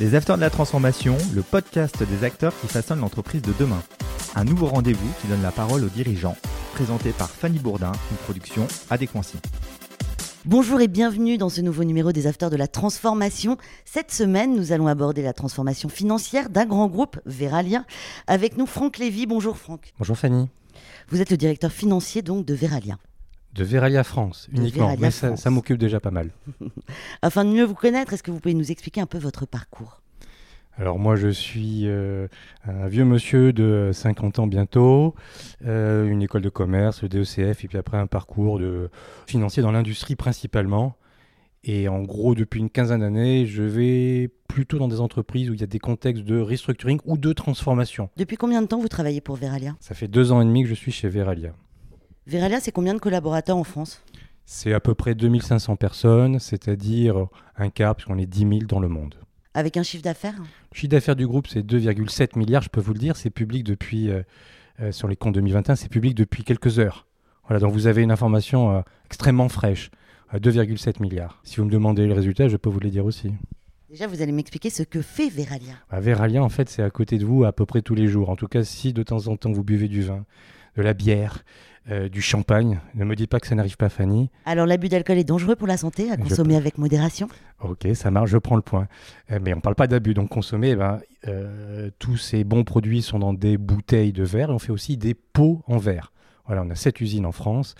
Les Acteurs de la Transformation, le podcast des acteurs qui façonnent l'entreprise de demain. Un nouveau rendez-vous qui donne la parole aux dirigeants, présenté par Fanny Bourdin, une production Adéquancy. Bonjour et bienvenue dans ce nouveau numéro des Acteurs de la Transformation. Cette semaine, nous allons aborder la transformation financière d'un grand groupe, Veralia. Avec nous, Franck Lévy. Bonjour Franck. Bonjour Fanny. Vous êtes le directeur financier donc de Veralia. De Veralia France uniquement, mais ça, m'occupe déjà pas mal. Afin de mieux vous connaître, est-ce que vous pouvez nous expliquer un peu votre parcours? Alors moi je suis euh, un vieux monsieur de 50 ans bientôt, euh, une école de commerce, le DECF, et puis après un parcours de financier dans l'industrie principalement. Et en gros, depuis une quinzaine d'années, je vais plutôt dans des entreprises où il y a des contextes de restructuring ou de transformation. Depuis combien de temps vous travaillez pour Veralia? Ça fait deux ans et demi que je suis chez Veralia. Veralia, c'est combien de collaborateurs en France? C'est à peu près 2500 personnes, c'est-à-dire un quart, puisqu'on est 10 000 dans le monde. Avec un chiffre d'affaires? Le chiffre d'affaires du groupe, c'est 2,7 milliards, je peux vous le dire. C'est public depuis, euh, euh, sur les comptes 2021, c'est public depuis quelques heures. Voilà, donc vous avez une information euh, extrêmement fraîche, à 2,7 milliards. Si vous me demandez le résultat, je peux vous le dire aussi. Déjà, vous allez m'expliquer ce que fait Veralia. Bah, Veralia, en fait, c'est à côté de vous à peu près tous les jours. En tout cas, si de temps en temps vous buvez du vin, de la bière, euh, du champagne. Ne me dites pas que ça n'arrive pas, Fanny. Alors, l'abus d'alcool est dangereux pour la santé, à consommer avec modération Ok, ça marche, je prends le point. Euh, mais on ne parle pas d'abus, donc consommer, eh ben, euh, tous ces bons produits sont dans des bouteilles de verre et on fait aussi des pots en verre. Voilà, on a sept usines en France,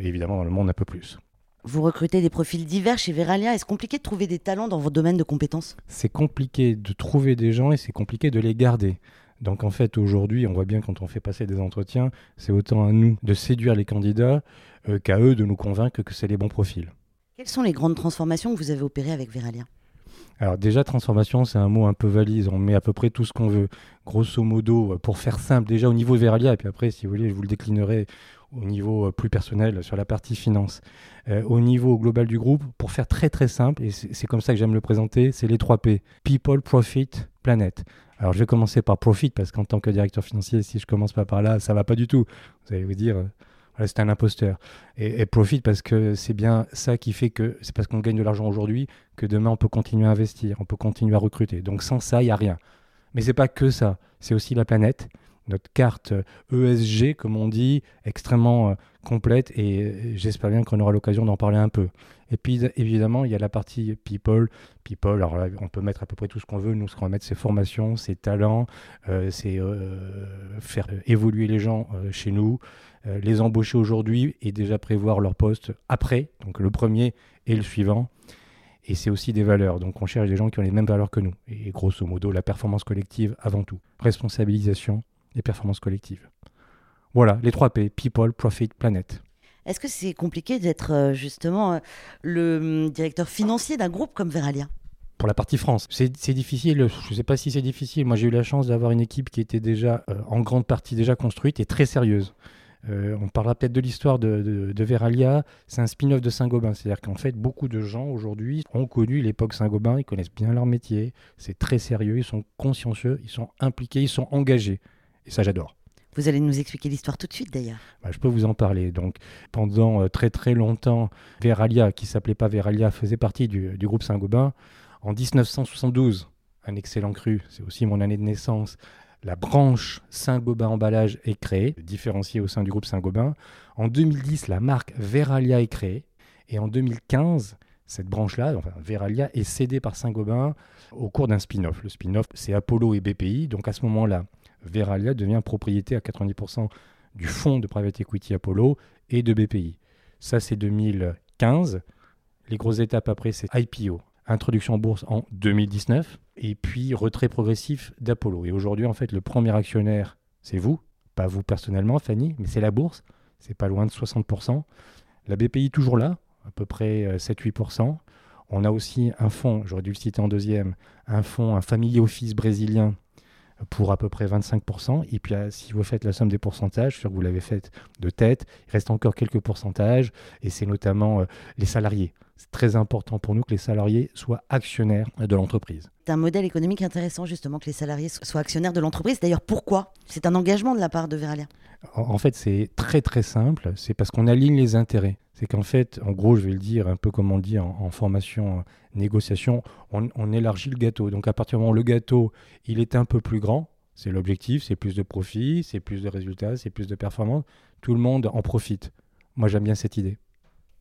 évidemment dans le monde un peu plus. Vous recrutez des profils divers chez Veralia. Est-ce compliqué de trouver des talents dans votre domaine de compétences? C'est compliqué de trouver des gens et c'est compliqué de les garder. Donc en fait, aujourd'hui, on voit bien quand on fait passer des entretiens, c'est autant à nous de séduire les candidats euh, qu'à eux de nous convaincre que c'est les bons profils. Quelles sont les grandes transformations que vous avez opérées avec Veralia? Alors déjà, transformation, c'est un mot un peu valise. On met à peu près tout ce qu'on veut. Grosso modo, euh, pour faire simple, déjà au niveau de Veralia, et puis après, si vous voulez, je vous le déclinerai au niveau euh, plus personnel sur la partie finance. au niveau global du groupe, pour faire très très simple, et c'est comme ça que j'aime le présenter, c'est les 3 P. People, Profit, Planet. Alors je vais commencer par profit parce qu'en tant que directeur financier, si je commence pas par là, ça va pas du tout. Vous allez vous dire, euh, c'est un imposteur. Et, profit parce que c'est bien ça qui fait que c'est parce qu'on gagne de l'argent aujourd'hui que demain on peut continuer à investir, on peut continuer à recruter. Donc sans ça, il n'y a rien. Mais c'est pas que ça, c'est aussi la planète, notre carte ESG, euh, e comme on dit, extrêmement euh, complète et j'espère bien qu'on aura l'occasion d'en parler un peu. Et puis évidemment, il y a la partie people. People, alors là, on peut mettre à peu près tout ce qu'on veut. Nous, ce qu'on va mettre, c'est formation, c'est talent, euh, c'est faire évoluer les gens chez nous, les embaucher aujourd'hui et déjà prévoir leur poste après, donc le premier et le suivant. Et c'est aussi des valeurs. Donc on cherche des gens qui ont les mêmes valeurs que nous. Et grosso modo, la performance collective avant tout. Responsabilisation et performance collective. Voilà, les trois P, People, Profit, Planet. Est-ce que c'est compliqué d'être euh, justement euh, le hum, directeur financier d'un groupe comme Veralia? Pour la partie France. C'est difficile, je ne sais pas si c'est difficile. Moi, j'ai eu la chance d'avoir une équipe qui était déjà euh, en grande partie déjà construite et très sérieuse. on parlera peut-être de l'histoire de, Veralia. C'est un spin-off de Saint-Gobain. C'est-à-dire qu'en fait, beaucoup de gens aujourd'hui ont connu l'époque Saint-Gobain. Ils connaissent bien leur métier. C'est très sérieux. Ils sont consciencieux. Ils sont impliqués. Ils sont engagés. Et ça, j'adore. Vous allez nous expliquer l'histoire tout de suite d'ailleurs. Bah, je peux vous en parler. Donc, pendant euh, très très longtemps, Veralia, qui s'appelait pas Veralia, faisait partie du, groupe Saint-Gobain. En 1972, un excellent cru, c'est aussi mon année de naissance, la branche Saint-Gobain emballage est créée, différenciée au sein du groupe Saint-Gobain. En 2010, la marque Veralia est créée. Et en 2015, cette branche-là, enfin Veralia, est cédée par Saint-Gobain au cours d'un spin-off. Le spin-off, c'est Apollo et BPI. Donc à ce moment-là, Veralia devient propriété à 90% du fonds de private equity Apollo et de BPI. Ça, c'est 2015. Les grosses étapes après, c'est IPO, introduction en bourse en 2019, et puis retrait progressif d'Apollo. Et aujourd'hui, en fait, le premier actionnaire, c'est vous, pas vous personnellement, Fanny, mais c'est la bourse. C'est pas loin de 60%. La BPI toujours là, à peu près 7-8%. Euh, On a aussi un fonds, j'aurais dû le citer en deuxième, un fonds, un family office brésilien pour à peu près 25%. Et puis, euh, si vous faites la somme des pourcentages, je suis sûr que vous l'avez fait de tête, il reste encore quelques pourcentages, et c'est notamment euh, les salariés. C'est très important pour nous que les salariés soient actionnaires de l'entreprise. C'est un modèle économique intéressant, justement, que les salariés soient actionnaires de l'entreprise. D'ailleurs, pourquoi? C'est un engagement de la part de Veralia En fait, c'est très très simple. C'est parce qu'on aligne les intérêts. C'est qu'en fait, en gros, je vais le dire un peu comme on dit en, formation, négociation, on, élargit le gâteau. Donc à partir du moment où le gâteau, il est un peu plus grand, c'est l'objectif, c'est plus de profit, c'est plus de résultats, c'est plus de performance, tout le monde en profite. Moi, j'aime bien cette idée.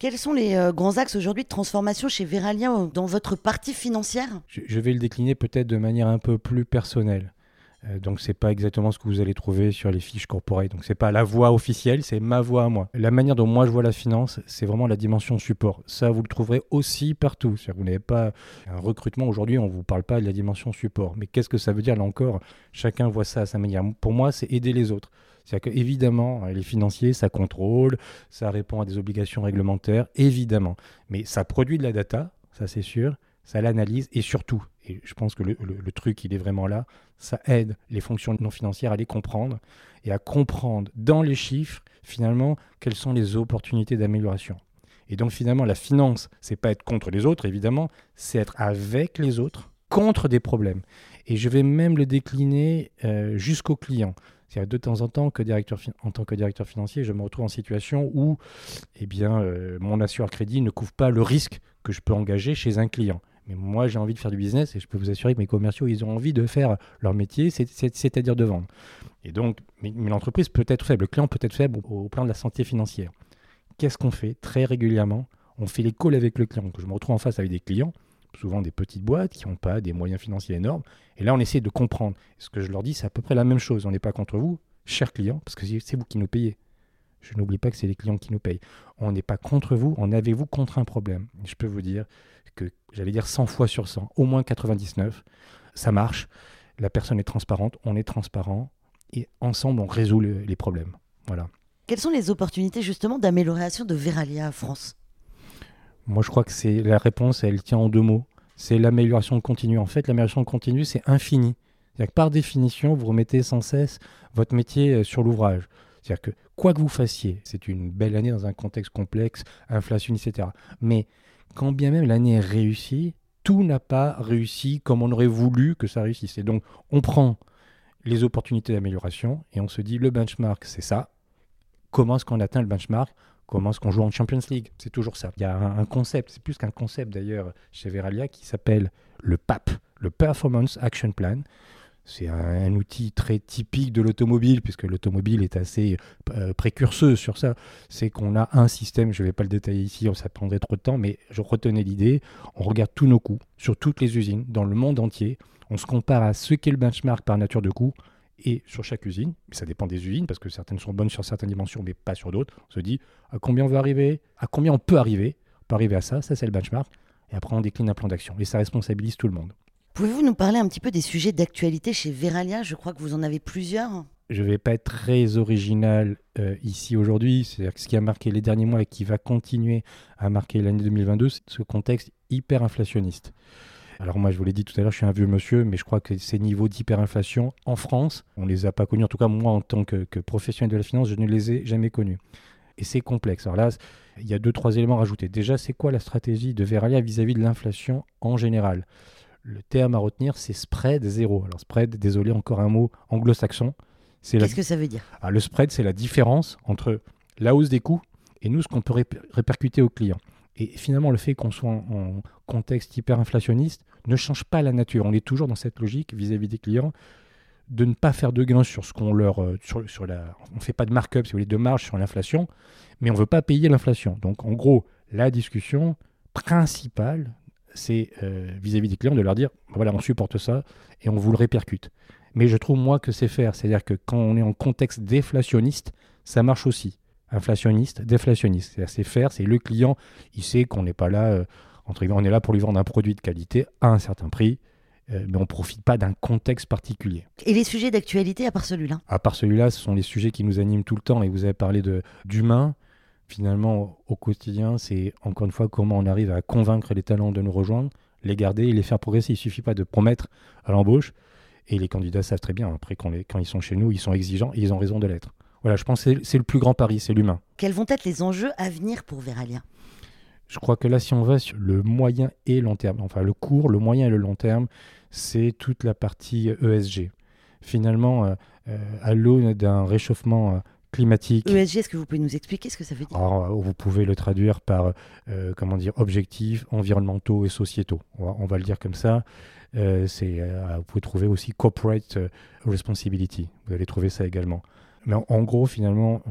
Quels sont les euh, grands axes aujourd'hui de transformation chez Veralien dans votre partie financière? Je, vais le décliner peut-être de manière un peu plus personnelle. Euh, donc c'est pas exactement ce que vous allez trouver sur les fiches corporate. Donc c'est pas la voix officielle, c'est ma voix à moi. La manière dont moi je vois la finance, c'est vraiment la dimension support. Ça vous le trouverez aussi partout. Vous n'avez pas un recrutement aujourd'hui, on vous parle pas de la dimension support. Mais qu'est-ce que ça veut dire là encore? Chacun voit ça à sa manière. Pour moi, c'est aider les autres. C'est-à-dire qu'évidemment, les financiers, ça contrôle, ça répond à des obligations réglementaires, évidemment. Mais ça produit de la data, ça c'est sûr, ça l'analyse et surtout, et je pense que le, truc, il est vraiment là, ça aide les fonctions non financières à les comprendre et à comprendre dans les chiffres, finalement, quelles sont les opportunités d'amélioration. Et donc finalement, la finance, c'est pas être contre les autres, évidemment, c'est être avec les autres contre des problèmes. Et je vais même le décliner euh, jusqu'au client. C'est-à-dire de temps en temps, en tant que directeur financier, je me retrouve en situation où eh euh, mon assureur crédit ne couvre pas le risque que je peux engager chez un client. Mais moi, j'ai envie de faire du business et je peux vous assurer que mes commerciaux, ils ont envie de faire leur métier, c'est-à-dire de vendre. Et donc, mais, l'entreprise peut être faible, le client peut être faible au, plan de la santé financière. Qu'est-ce qu'on fait très régulièrement? On fait les calls avec le client. je me retrouve en face avec des clients souvent des petites boîtes qui n'ont pas des moyens financiers énormes. Et là, on essaie de comprendre. ce que je leur dis, c'est à peu près la même chose. On n'est pas contre vous, chers clients, parce que c'est vous qui nous payez. Je n'oublie pas que c'est les clients qui nous payent. On n'est pas contre vous, on avez-vous contre un problème? je peux vous dire que, j'allais dire 100 fois sur 100, au moins 99, ça marche. La personne est transparente, on est transparent, et ensemble, on résout les problèmes. Voilà. Quelles sont les opportunités justement d'amélioration de Veralia France? Moi, je crois que c'est la réponse, elle tient en deux mots. C'est l'amélioration continue. En fait, l'amélioration continue, c'est infini. C'est-à-dire que par définition, vous remettez sans cesse votre métier euh, sur l'ouvrage. C'est-à-dire que quoi que vous fassiez, c'est une belle année dans un contexte complexe, inflation, etc. Mais quand bien même l'année est réussie, tout n'a pas réussi comme on aurait voulu que ça réussisse. Et donc, on prend les opportunités d'amélioration et on se dit le benchmark, c'est ça. Comment est-ce qu'on atteint le benchmark? Comment est-ce qu'on joue en Champions League? C'est toujours ça. Il y a un, concept, c'est plus qu'un concept d'ailleurs chez Veralia, qui s'appelle le PAP, le Performance Action Plan. C'est un, outil très typique de l'automobile, puisque l'automobile est assez euh, précurseuse sur ça. C'est qu'on a un système, je ne vais pas le détailler ici, ça prendrait trop de temps, mais je retenais l'idée. On regarde tous nos coûts sur toutes les usines dans le monde entier. On se compare à ce qu'est le benchmark par nature de coût et sur chaque usine, ça dépend des usines, parce que certaines sont bonnes sur certaines dimensions, mais pas sur d'autres, on se dit à combien on veut arriver, à combien on peut arriver, on peut arriver à ça, ça c'est le benchmark, et après on décline un plan d'action, et ça responsabilise tout le monde. Pouvez-vous nous parler un petit peu des sujets d'actualité chez Veralia? Je crois que vous en avez plusieurs. Je ne vais pas être très original euh, ici aujourd'hui, c'est-à-dire que ce qui a marqué les derniers mois et qui va continuer à marquer l'année 2022, c'est ce contexte hyper inflationniste. Alors moi, je vous l'ai dit tout à l'heure, je suis un vieux monsieur, mais je crois que ces niveaux d'hyperinflation en France, on ne les a pas connus. En tout cas, moi, en tant que, professionnel de la finance, je ne les ai jamais connus. Et c'est complexe. Alors là, il y a deux, trois éléments à rajouter. Déjà, c'est quoi la stratégie de Veralia vis-à-vis de l'inflation en général? Le terme à retenir, c'est spread zéro. Alors spread, désolé, encore un mot anglo-saxon. Qu'est-ce que ça veut dire? Ah, Le spread, c'est la différence entre la hausse des coûts et nous, ce qu'on peut répercuter aux clients. Et finalement, le fait qu'on soit en, contexte hyperinflationniste ne change pas la nature. On est toujours dans cette logique vis-à-vis des clients de ne pas faire de gains sur ce qu'on leur. Euh, sur, sur la, on ne fait pas de markup, si vous voulez, de marge sur l'inflation, mais on ne veut pas payer l'inflation. Donc, en gros, la discussion principale, c'est euh, vis-à-vis des clients de leur dire voilà, on supporte ça et on vous le répercute. Mais je trouve, moi, que c'est faire. C'est-à-dire que quand on est en contexte déflationniste, ça marche aussi inflationniste, déflationniste. C'est-à-dire c'est faire, c'est le client, il sait qu'on n'est pas là, euh, entre on est là pour lui vendre un produit de qualité à un certain prix, euh, mais on ne profite pas d'un contexte particulier. Et les sujets d'actualité à part celui-là? À part celui-là, ce sont les sujets qui nous animent tout le temps, et vous avez parlé d'humain. Finalement, au quotidien, c'est encore une fois comment on arrive à convaincre les talents de nous rejoindre, les garder et les faire progresser. Il ne suffit pas de promettre à l'embauche, et les candidats savent très bien, après quand, quand ils sont chez nous, ils sont exigeants et ils ont raison de l'être. Voilà, je pense que c'est le plus grand pari, c'est l'humain. Quels vont être les enjeux à venir pour Veralia? Je crois que là, si on va sur le moyen et long terme, enfin le court, le moyen et le long terme, c'est toute la partie ESG. Finalement, euh, euh, à l'aune d'un réchauffement euh, climatique. ESG, est-ce que vous pouvez nous expliquer ce que ça veut dire? Alors, vous pouvez le traduire par, euh, comment dire, objectifs environnementaux et sociétaux. On va, on va le dire comme ça. Euh, c'est, euh, vous pouvez trouver aussi corporate responsibility. Vous allez trouver ça également. Mais en, en gros, finalement,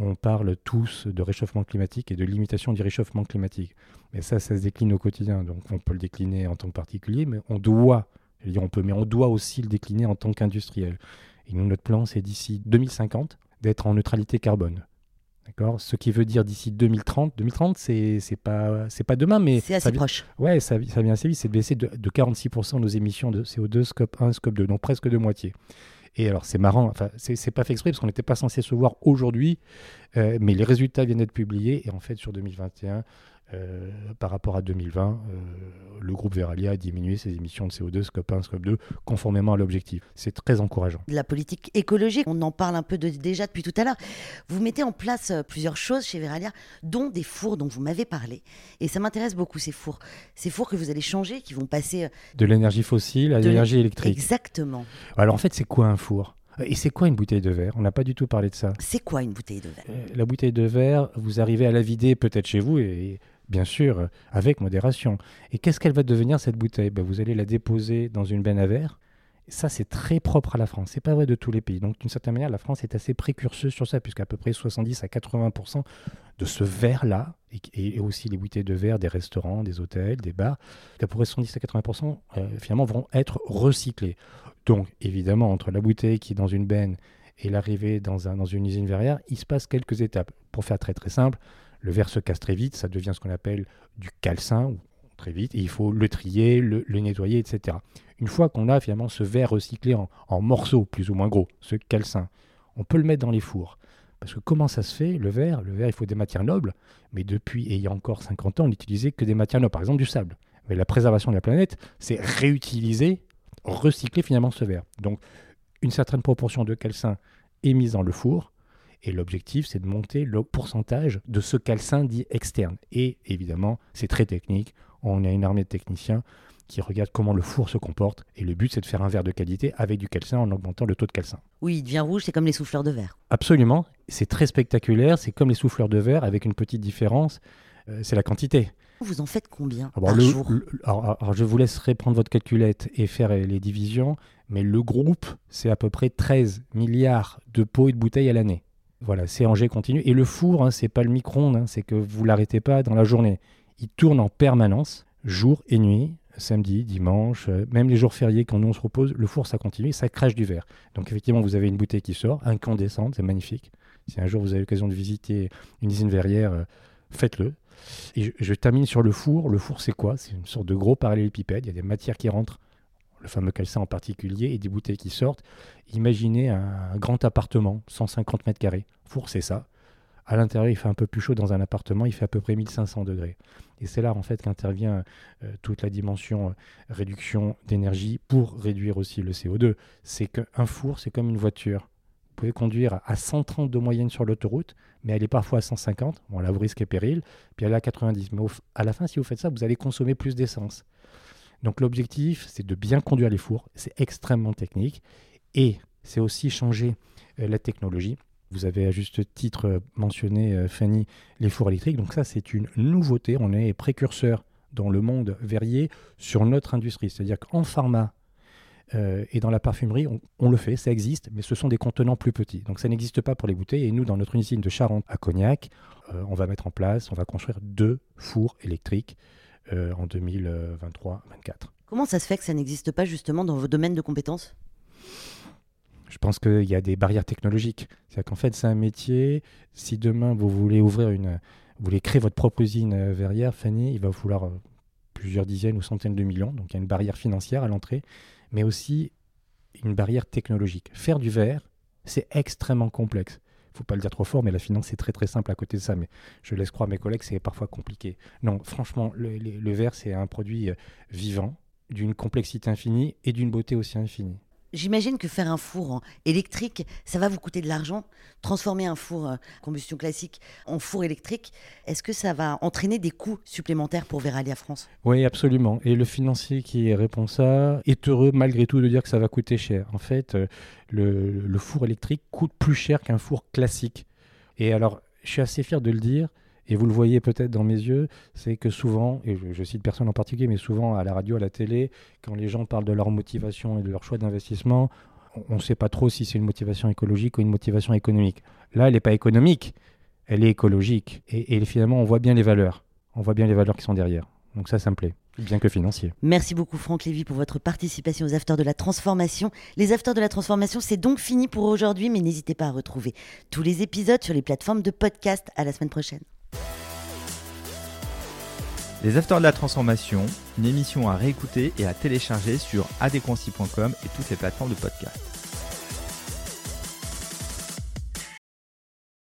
on, on parle tous de réchauffement climatique et de limitation du réchauffement climatique. Mais ça, ça se décline au quotidien. Donc, on peut le décliner en tant que particulier, mais on doit, on peut, mais on doit aussi le décliner en tant qu'industriel. Et nous, notre plan, c'est d'ici 2050 d'être en neutralité carbone. D'accord? Ce qui veut dire d'ici 2030. 2030, c'est c'est pas, c'est pas demain, mais C'est assez ça proche. Ouais, ça, ça vient assez vite, c'est de baisser de, de 46% nos émissions de CO2, scope 1, scope 2, donc presque de moitié. Et alors c'est marrant, enfin c'est c'est pas fait exprès parce qu'on n'était pas censé se voir aujourd'hui, euh, mais les résultats viennent d'être publiés et en fait sur 2021, euh, par rapport à 2020, euh, le groupe Veralia a diminué ses émissions de CO2, scope 1, scope 2, conformément à l'objectif. C'est très encourageant. la politique écologique. On en parle un peu de- déjà depuis tout à l'heure. Vous mettez en place euh, plusieurs choses chez Veralia, dont des fours dont vous m'avez parlé. Et ça m'intéresse beaucoup, ces fours. Ces fours que vous allez changer, qui vont passer... De l'énergie fossile à De l'énergie électrique. Exactement. Alors en fait, c'est quoi un four? Et c'est quoi une bouteille de verre? On n'a pas du tout parlé de ça. C'est quoi une bouteille de verre? La bouteille de verre, vous arrivez à la vider peut-être chez vous et bien sûr euh, avec modération. Et qu'est-ce qu'elle va devenir cette bouteille? Ben, Vous allez la déposer dans une benne à verre. Ça, c'est très propre à la France. C'est pas vrai de tous les pays. Donc, d'une certaine manière, la France est assez précurseuse sur ça, puisqu'à peu près 70 à 80% de ce verre-là, et, et aussi les bouteilles de verre des restaurants, des hôtels, des bars, à peu près 70 à 80% euh, finalement vont être recyclés. Donc, évidemment, entre la bouteille qui est dans une benne et l'arrivée dans, un, dans une usine verrière, il se passe quelques étapes. Pour faire très très simple, le verre se casse très vite, ça devient ce qu'on appelle du calcin, très vite, et il faut le trier, le, nettoyer, etc. Une fois qu'on a finalement ce verre recyclé en, en morceaux plus ou moins gros, ce calcin, on peut le mettre dans les fours. Parce que comment ça se fait, le verre Le verre, il faut des matières nobles, mais depuis, et il y a encore 50 ans, on n'utilisait que des matières nobles, par exemple du sable. Mais la préservation de la planète, c'est réutiliser, recycler finalement ce verre. Donc, une certaine proportion de calcin est mise dans le four, et l'objectif, c'est de monter le pourcentage de ce calcin dit externe. Et évidemment, c'est très technique. On a une armée de techniciens qui regardent comment le four se comporte. Et le but, c'est de faire un verre de qualité avec du calcin en augmentant le taux de calcin. Oui, il devient rouge, c'est comme les souffleurs de verre. Absolument. C'est très spectaculaire. C'est comme les souffleurs de verre avec une petite différence. euh, c'est la quantité. Vous en faites combien Alors, par le- jour? le- alors- alors, je vous laisserai prendre votre calculette et faire les divisions, mais le groupe, c'est à peu près 13 milliards de pots et de bouteilles à l'année. Voilà, c'est jet continu. Et le four, hein, c'est pas le micro-ondes, hein, c'est que vous l'arrêtez pas dans la journée. Il tourne en permanence, jour et nuit, samedi, dimanche, euh, même les jours fériés quand nous on se repose, le four ça continue, ça crache du verre. Donc effectivement, vous avez une bouteille qui sort, incandescente, c'est magnifique. Si un jour vous avez l'occasion de visiter une usine verrière, euh, faites-le. Et je, je termine sur le four. Le four, c'est quoi? C'est une sorte de gros parallélépipède. Il y a des matières qui rentrent, le fameux calcin en particulier, et des bouteilles qui sortent. Imaginez un, grand appartement, 150 mètres carrés. Four, c'est ça. À l'intérieur, il fait un peu plus chaud dans un appartement, il fait à peu près 1500 degrés. Et c'est là, en fait, qu'intervient euh, toute la dimension euh, réduction d'énergie pour réduire aussi le CO2. C'est qu'un four, c'est comme une voiture. Vous pouvez conduire à 130 de moyenne sur l'autoroute, mais elle est parfois à 150. Bon, là, vous risquez péril. Puis elle est à 90. Mais à la fin, si vous faites ça, vous allez consommer plus d'essence. Donc l'objectif, c'est de bien conduire les fours. C'est extrêmement technique. Et c'est aussi changer euh, la technologie. Vous avez à juste titre euh, mentionné, euh, Fanny, les fours électriques. Donc ça, c'est une nouveauté. On est précurseur dans le monde verrier sur notre industrie. C'est-à-dire qu'en pharma et dans la parfumerie, on, on le fait, ça existe, mais ce sont des contenants plus petits. Donc ça n'existe pas pour les bouteilles. Et nous, dans notre usine de Charente à Cognac, on va mettre en place, on va construire deux fours électriques euh, en 2023-24. Comment ça se fait que ça n'existe pas justement dans vos domaines de compétences? Je pense qu'il y a des barrières technologiques. C'est-à-dire qu'en fait, c'est un métier. Si demain vous voulez ouvrir une, vous voulez créer votre propre usine euh, verrière, Fanny, il va vous falloir euh, plusieurs dizaines ou centaines de millions. Donc il y a une barrière financière à l'entrée, mais aussi une barrière technologique. Faire du verre, c'est extrêmement complexe. Faut pas le dire trop fort, mais la finance c'est très très simple à côté de ça. Mais je laisse croire à mes collègues, c'est parfois compliqué. Non, franchement, le, le- le verre c'est un produit euh, vivant, d'une complexité infinie et d'une beauté aussi infinie. J'imagine que faire un four électrique, ça va vous coûter de l'argent. Transformer un four euh, combustion classique en four électrique, est-ce que ça va entraîner des coûts supplémentaires pour Veralia France? Oui, absolument. Et le financier qui répond ça est heureux malgré tout de dire que ça va coûter cher. En fait, euh, le, four électrique coûte plus cher qu'un four classique. Et alors, je suis assez fier de le dire, et vous le voyez peut-être dans mes yeux, c'est que souvent, et je, cite personne en particulier, mais souvent à la radio, à la télé, quand les gens parlent de leur motivation et de leur choix d'investissement, on ne sait pas trop si c'est une motivation écologique ou une motivation économique. Là, elle n'est pas économique, elle est écologique. Et, et, finalement, on voit bien les valeurs. On voit bien les valeurs qui sont derrière. Donc ça, ça me plaît, bien que financier. Merci beaucoup Franck Lévy pour votre participation aux Afters de la Transformation. Les Afters de la Transformation, c'est donc fini pour aujourd'hui, mais n'hésitez pas à retrouver tous les épisodes sur les plateformes de podcast. À la semaine prochaine. Les Afters de la Transformation, une émission à réécouter et à télécharger sur adéquancy.com et toutes les plateformes de podcast.